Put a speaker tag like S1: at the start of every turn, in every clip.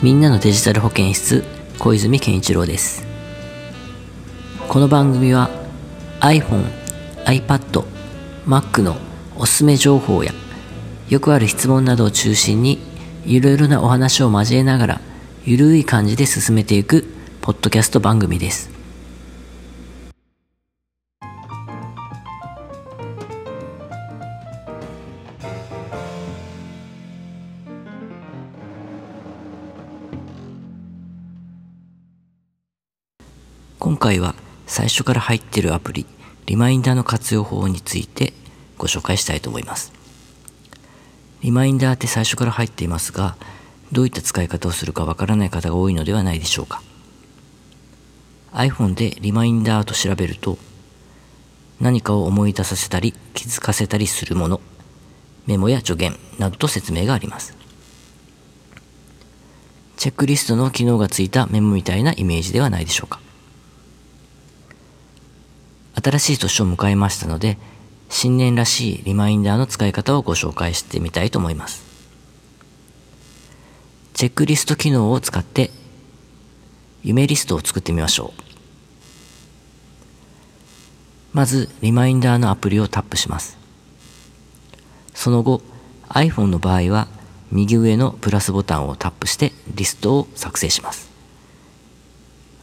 S1: みんなのデジタル保健室小泉健一郎です。この番組は iPhone、iPad、Mac のおすすめ情報やよくある質問などを中心にいろいろなお話を交えながらゆるい感じで進めていくポッドキャスト番組です。今回は最初から入っているアプリリマインダーの活用法についてご紹介したいと思います。リマインダーって最初から入っていますがどういった使い方をするかわからない方が多いのではないでしょうか。iPhone でリマインダーと調べると何かを思い出させたり気づかせたりするものメモや助言などと説明があります。チェックリストの機能がついたメモみたいなイメージではないでしょうか。新しい年を迎えましたので新年らしいリマインダーの使い方をご紹介してみたいと思います。チェックリスト機能を使って夢リストを作ってみましょう。まずリマインダーのアプリをタップします。その後 iPhone の場合は右上のプラスボタンをタップしてリストを作成します。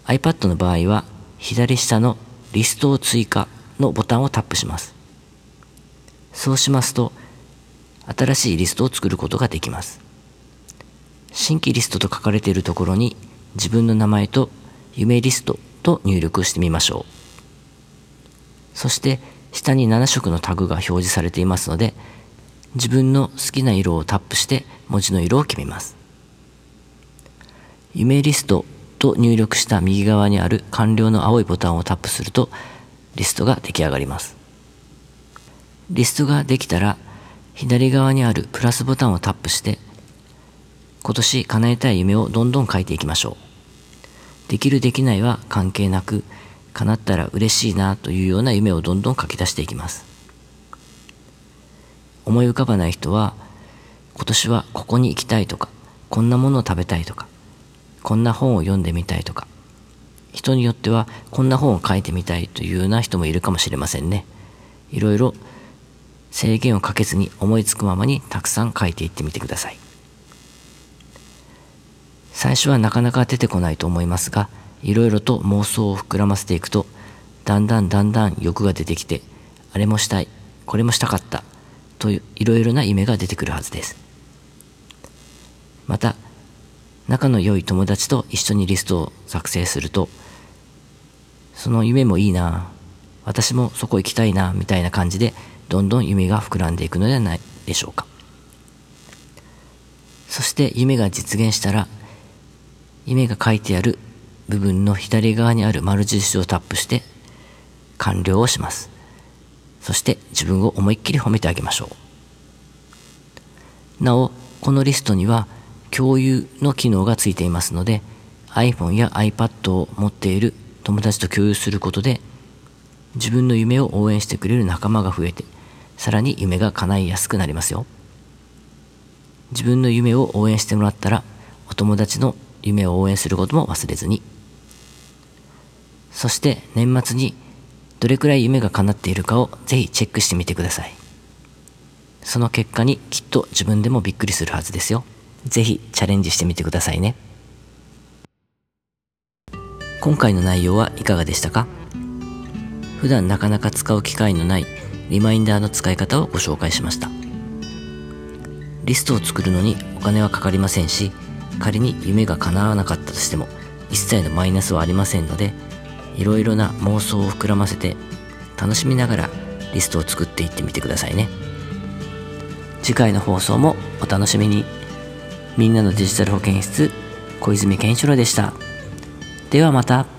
S1: iPad の場合は左下のリストを追加のボタンをタップします。そうしますと、新しいリストを作ることができます。新規リストと書かれているところに自分の名前と夢リストと入力してみましょう。そして下に7色のタグが表示されていますので、自分の好きな色をタップして文字の色を決めます。夢リストと入力した右側にある完了の青いボタンをタップするとリストが出来上がります。リストができたら左側にあるプラスボタンをタップして今年叶えたい夢をどんどん書いていきましょう。できるできないは関係なく叶ったら嬉しいなというような夢をどんどん書き出していきます。思い浮かばない人は今年はここに行きたいとかこんなものを食べたいとかこんな本を読んでみたいとか。人によってはこんな本を書いてみたいというような人もいるかもしれませんね。いろいろ制限をかけずに思いつくままにたくさん書いていってみてください。最初はなかなか出てこないと思いますがいろいろと妄想を膨らませていくとだんだんだんだん欲が出てきてあれもしたいこれもしたかったといういろいろな夢が出てくるはずです。また仲の良い友達と一緒にリストを作成するとその夢もいいな私もそこ行きたいなみたいな感じでどんどん夢が膨らんでいくのではないでしょうか。そして夢が実現したら夢が書いてある部分の左側にある丸印をタップして完了をします。そして自分を思いっきり褒めてあげましょう。なおこのリストには共有の機能がついていますので iPhone や iPad を持っている友達と共有することで自分の夢を応援してくれる仲間が増えてさらに夢が叶いやすくなりますよ。自分の夢を応援してもらったらお友達の夢を応援することも忘れずに。そして年末にどれくらい夢が叶っているかをぜひチェックしてみてください。その結果にきっと自分でもびっくりするはずですよ。ぜひチャレンジしてみてくださいね。今回の内容はいかがでしたか？普段なかなか使う機会のないリマインダーの使い方をご紹介しました。リストを作るのにお金はかかりませんし仮に夢が叶わなかったとしても一切のマイナスはありませんのでいろいろな妄想を膨らませて楽しみながらリストを作っていってみてくださいね。次回の放送もお楽しみに。みんなのデジタル保健室小泉健一郎でした。ではまた。